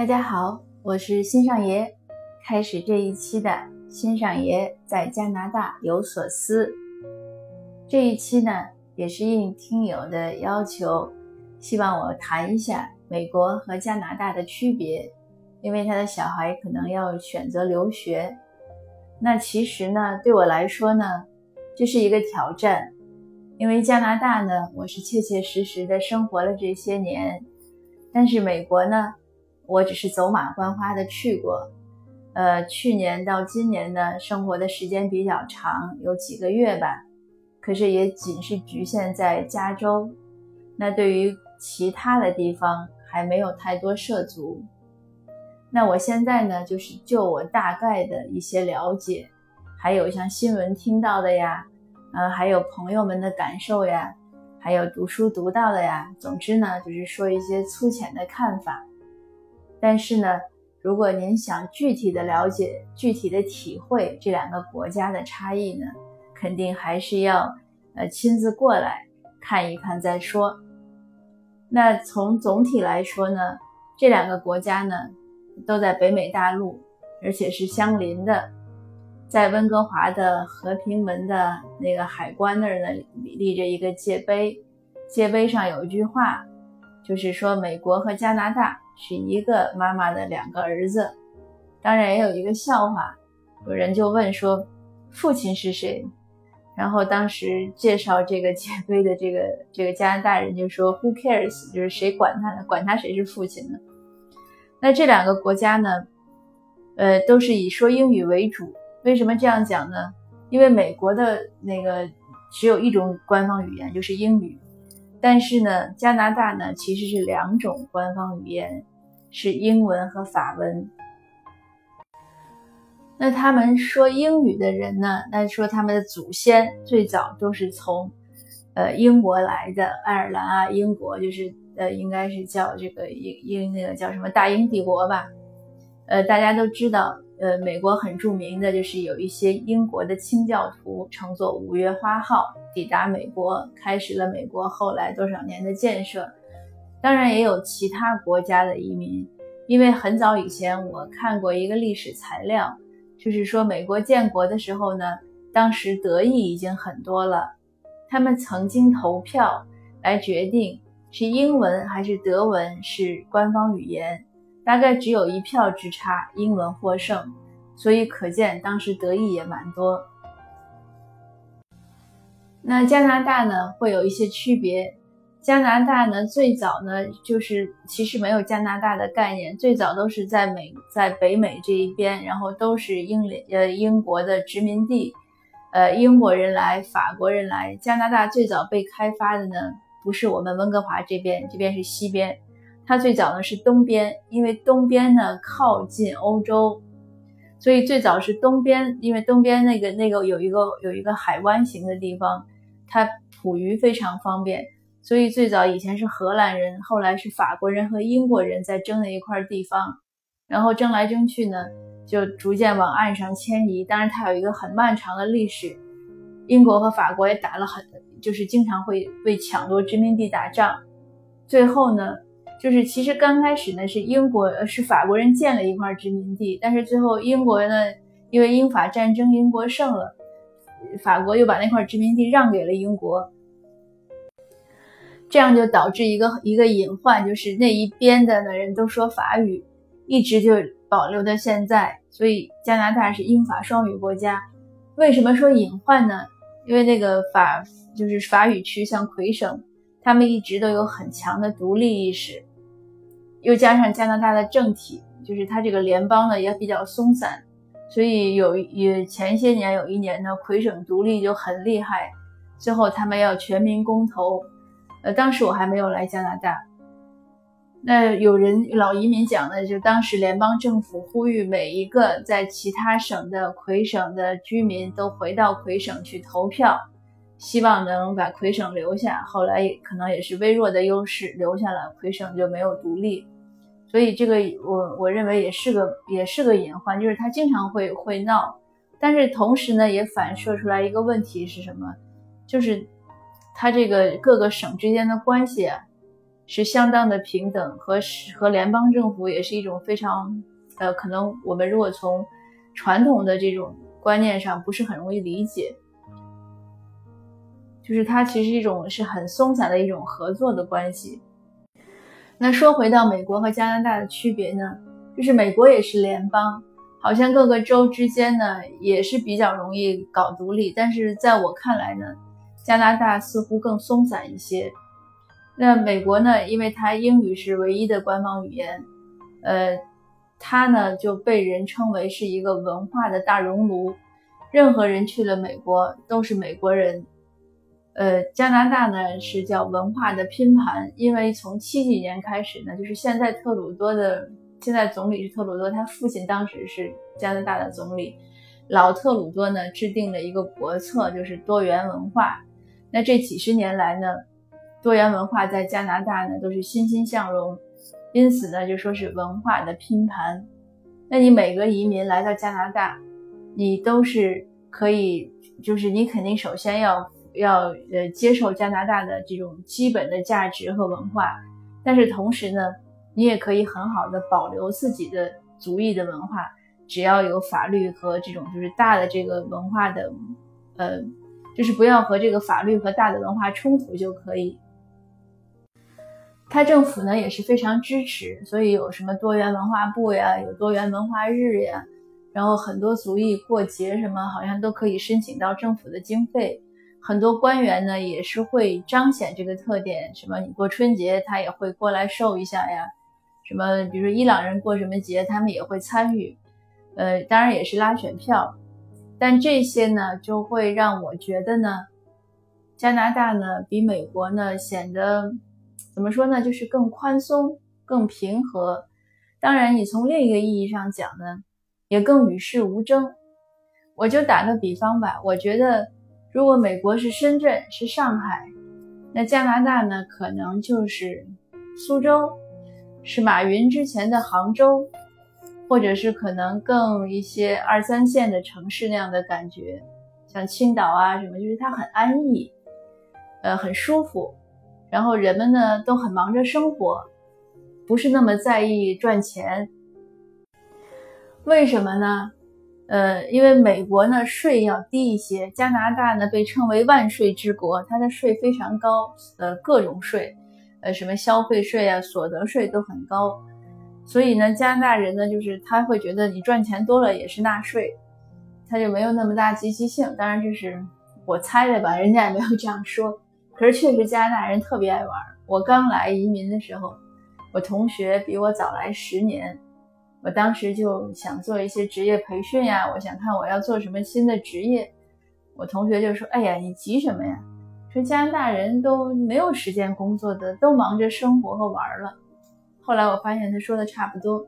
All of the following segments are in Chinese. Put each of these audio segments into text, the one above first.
大家好，我是新上爷，开始这一期的新上爷在加拿大有所思。这一期呢，也是应听友的要求，希望我谈一下美国和加拿大的区别，因为他的小孩可能要选择留学。那其实呢，对我来说呢，这是一个挑战，因为加拿大呢，我是切切实实的生活了这些年，但是美国呢。我只是走马观花的去过，呃，去年到今年呢，生活的时间比较长，有几个月吧，可是也仅是局限在加州，那对于其他的地方还没有太多涉足。那我现在呢，就是就我大概的一些了解，还有像新闻听到的呀，呃，还有朋友们的感受呀，还有读书读到的呀，总之呢，就是说一些粗浅的看法。但是呢，如果您想具体的了解、具体的体会这两个国家的差异呢，肯定还是要呃亲自过来看一看再说。那从总体来说呢，这两个国家呢都在北美大陆，而且是相邻的，在温哥华的和平门的那个海关那儿呢立着一个界碑，界碑上有一句话，就是说美国和加拿大。是一个妈妈的两个儿子，当然也有一个笑话，有人就问说，父亲是谁？然后当时介绍这个界碑的这个这个加拿大人就说，Who cares？就是谁管他呢？管他谁是父亲呢？那这两个国家呢，呃，都是以说英语为主。为什么这样讲呢？因为美国的那个只有一种官方语言，就是英语。但是呢，加拿大呢其实是两种官方语言。是英文和法文。那他们说英语的人呢？那说他们的祖先最早都是从，呃，英国来的，爱尔兰啊，英国就是呃，应该是叫这个英英那个叫什么大英帝国吧？呃，大家都知道，呃，美国很著名的就是有一些英国的清教徒乘坐五月花号抵达美国，开始了美国后来多少年的建设。当然也有其他国家的移民，因为很早以前我看过一个历史材料，就是说美国建国的时候呢，当时德裔已经很多了，他们曾经投票来决定是英文还是德文是官方语言，大概只有一票之差，英文获胜，所以可见当时德裔也蛮多。那加拿大呢，会有一些区别。加拿大呢，最早呢就是其实没有加拿大的概念，最早都是在美在北美这一边，然后都是英联呃英国的殖民地，呃英国人来，法国人来，加拿大最早被开发的呢不是我们温哥华这边，这边是西边，它最早呢是东边，因为东边呢靠近欧洲，所以最早是东边，因为东边那个那个有一个有一个海湾型的地方，它捕鱼非常方便。所以最早以前是荷兰人，后来是法国人和英国人在争的一块地方，然后争来争去呢，就逐渐往岸上迁移。当然，它有一个很漫长的历史，英国和法国也打了很，就是经常会为抢夺殖民地打仗。最后呢，就是其实刚开始呢是英国是法国人建了一块殖民地，但是最后英国呢因为英法战争英国胜了，法国又把那块殖民地让给了英国。这样就导致一个一个隐患，就是那一边的的人都说法语，一直就保留到现在。所以加拿大是英法双语国家。为什么说隐患呢？因为那个法就是法语区，像魁省，他们一直都有很强的独立意识，又加上加拿大的政体，就是它这个联邦呢也比较松散，所以有也前些年有一年呢，魁省独立就很厉害，最后他们要全民公投。呃，当时我还没有来加拿大，那有人老移民讲的，就当时联邦政府呼吁每一个在其他省的魁省的居民都回到魁省去投票，希望能把魁省留下。后来可能也是微弱的优势留下了，魁省就没有独立。所以这个我我认为也是个也是个隐患，就是他经常会会闹，但是同时呢也反射出来一个问题是什么，就是。它这个各个省之间的关系，是相当的平等，和和联邦政府也是一种非常，呃，可能我们如果从传统的这种观念上不是很容易理解，就是它其实一种是很松散的一种合作的关系。那说回到美国和加拿大的区别呢，就是美国也是联邦。好像各个州之间呢也是比较容易搞独立，但是在我看来呢，加拿大似乎更松散一些。那美国呢，因为它英语是唯一的官方语言，呃，它呢就被人称为是一个文化的大熔炉，任何人去了美国都是美国人。呃，加拿大呢是叫文化的拼盘，因为从七几年开始呢，就是现在特鲁多的。现在总理是特鲁多，他父亲当时是加拿大的总理。老特鲁多呢制定了一个国策，就是多元文化。那这几十年来呢，多元文化在加拿大呢都是欣欣向荣，因此呢就说是文化的拼盘。那你每个移民来到加拿大，你都是可以，就是你肯定首先要要呃接受加拿大的这种基本的价值和文化，但是同时呢。你也可以很好的保留自己的族裔的文化，只要有法律和这种就是大的这个文化的，呃，就是不要和这个法律和大的文化冲突就可以。他政府呢也是非常支持，所以有什么多元文化部呀，有多元文化日呀，然后很多族裔过节什么好像都可以申请到政府的经费。很多官员呢也是会彰显这个特点，什么你过春节他也会过来受一下呀。什么，比如说伊朗人过什么节，他们也会参与，呃，当然也是拉选票，但这些呢，就会让我觉得呢，加拿大呢比美国呢显得怎么说呢，就是更宽松、更平和。当然，你从另一个意义上讲呢，也更与世无争。我就打个比方吧，我觉得如果美国是深圳、是上海，那加拿大呢可能就是苏州。是马云之前的杭州，或者是可能更一些二三线的城市那样的感觉，像青岛啊什么，就是它很安逸，呃，很舒服，然后人们呢都很忙着生活，不是那么在意赚钱。为什么呢？呃，因为美国呢税要低一些，加拿大呢被称为万税之国，它的税非常高，呃，各种税。呃，什么消费税啊、所得税都很高，所以呢，加拿大人呢，就是他会觉得你赚钱多了也是纳税，他就没有那么大积极性。当然这是我猜的吧，人家也没有这样说。可是确实加拿大人特别爱玩。我刚来移民的时候，我同学比我早来十年，我当时就想做一些职业培训呀，我想看我要做什么新的职业。我同学就说：“哎呀，你急什么呀？”说加拿大人都没有时间工作的，都忙着生活和玩了。后来我发现他说的差不多，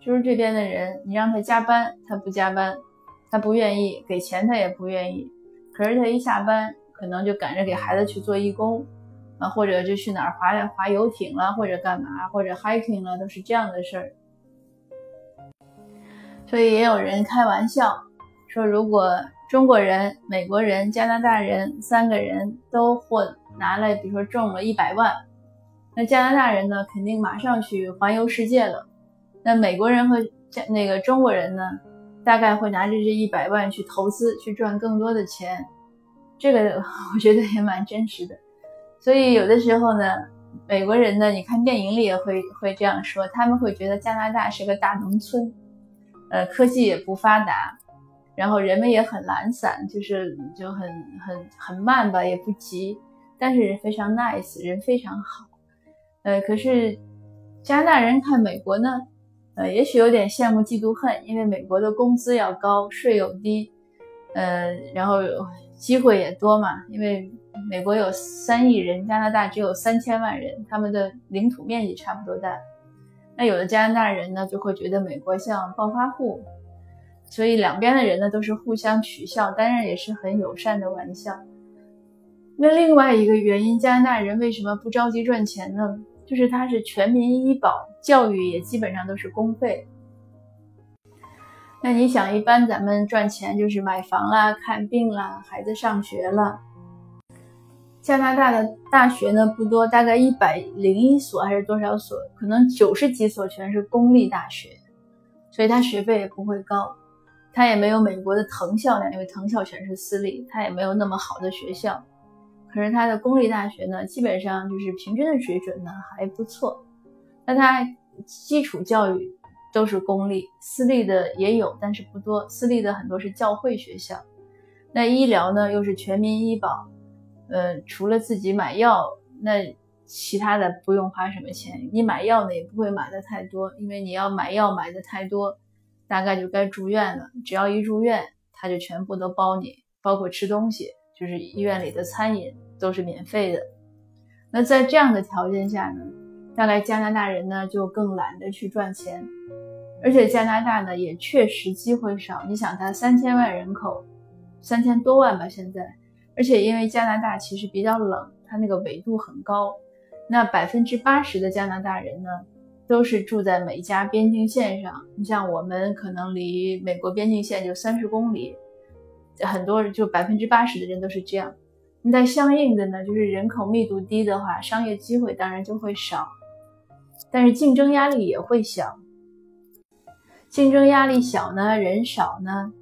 就是这边的人，你让他加班，他不加班，他不愿意给钱，他也不愿意。可是他一下班，可能就赶着给孩子去做义工，啊，或者就去哪儿划划游艇了，或者干嘛，或者 hiking 了，都是这样的事儿。所以也有人开玩笑说，如果。中国人、美国人、加拿大人三个人都获拿了，比如说中了一百万，那加拿大人呢，肯定马上去环游世界了。那美国人和加那个中国人呢，大概会拿着这一百万去投资，去赚更多的钱。这个我觉得也蛮真实的。所以有的时候呢，美国人呢，你看电影里也会会这样说，他们会觉得加拿大是个大农村，呃，科技也不发达。然后人们也很懒散，就是就很很很慢吧，也不急，但是非常 nice，人非常好。呃，可是加拿大人看美国呢，呃，也许有点羡慕嫉妒恨，因为美国的工资要高，税又低，呃，然后机会也多嘛。因为美国有三亿人，加拿大只有三千万人，他们的领土面积差不多大。那有的加拿大人呢，就会觉得美国像暴发户。所以两边的人呢都是互相取笑，当然也是很友善的玩笑。那另外一个原因，加拿大人为什么不着急赚钱呢？就是它是全民医保，教育也基本上都是公费。那你想，一般咱们赚钱就是买房啦、看病啦、孩子上学了。加加拿大的大学呢不多，大概一百零一所还是多少所，可能九十几所全是公立大学，所以它学费也不会高，它也没有美国的藤校那样，因为藤校全是私立，它也没有那么好的学校。可是它的公立大学呢，基本上就是平均的水准呢还不错。那它基础教育都是公立，私立的也有，但是不多。私立的很多是教会学校。那医疗呢又是全民医保。呃，除了自己买药，那其他的不用花什么钱。你买药呢，也不会买的太多，因为你要买药买的太多，大概就该住院了。只要一住院，他就全部都包你，包括吃东西，就是医院里的餐饮都是免费的。那在这样的条件下呢，大概加拿大人呢就更懒得去赚钱，而且加拿大呢也确实机会少。你想，它三千万人口，三千多万吧，现在。而且因为加拿大其实比较冷，它那个纬度很高，那百分之八十的加拿大人呢，都是住在美加边境线上。你像我们可能离美国边境线就三十公里，很多人就百分之八十的人都是这样。那相应的呢，就是人口密度低的话，商业机会当然就会少，但是竞争压力也会小。竞争压力小呢，人少呢。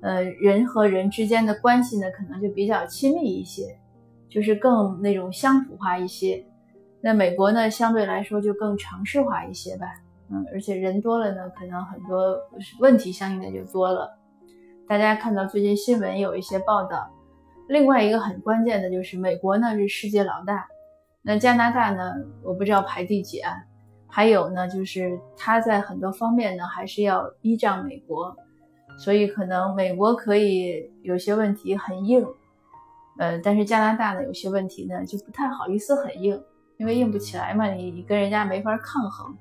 呃，人和人之间的关系呢，可能就比较亲密一些，就是更那种乡土化一些。那美国呢，相对来说就更城市化一些吧。嗯，而且人多了呢，可能很多问题相应的就多了。大家看到最近新闻有一些报道。另外一个很关键的就是，美国呢是世界老大，那加拿大呢，我不知道排第几啊。还有呢，就是它在很多方面呢，还是要依仗美国。所以可能美国可以有些问题很硬，呃，但是加拿大呢有些问题呢就不太好意思很硬，因为硬不起来嘛，你跟人家没法抗衡。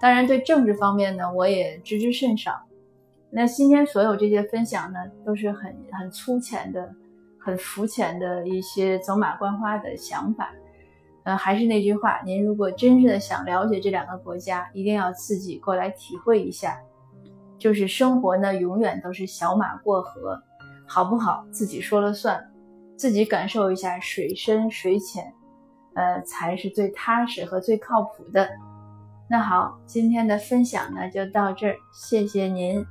当然对政治方面呢我也知之甚少。那今天所有这些分享呢都是很很粗浅的、很肤浅的一些走马观花的想法。呃，还是那句话，您如果真正的想了解这两个国家，一定要自己过来体会一下。就是生活呢，永远都是小马过河，好不好？自己说了算，自己感受一下水深水浅，呃，才是最踏实和最靠谱的。那好，今天的分享呢就到这儿，谢谢您。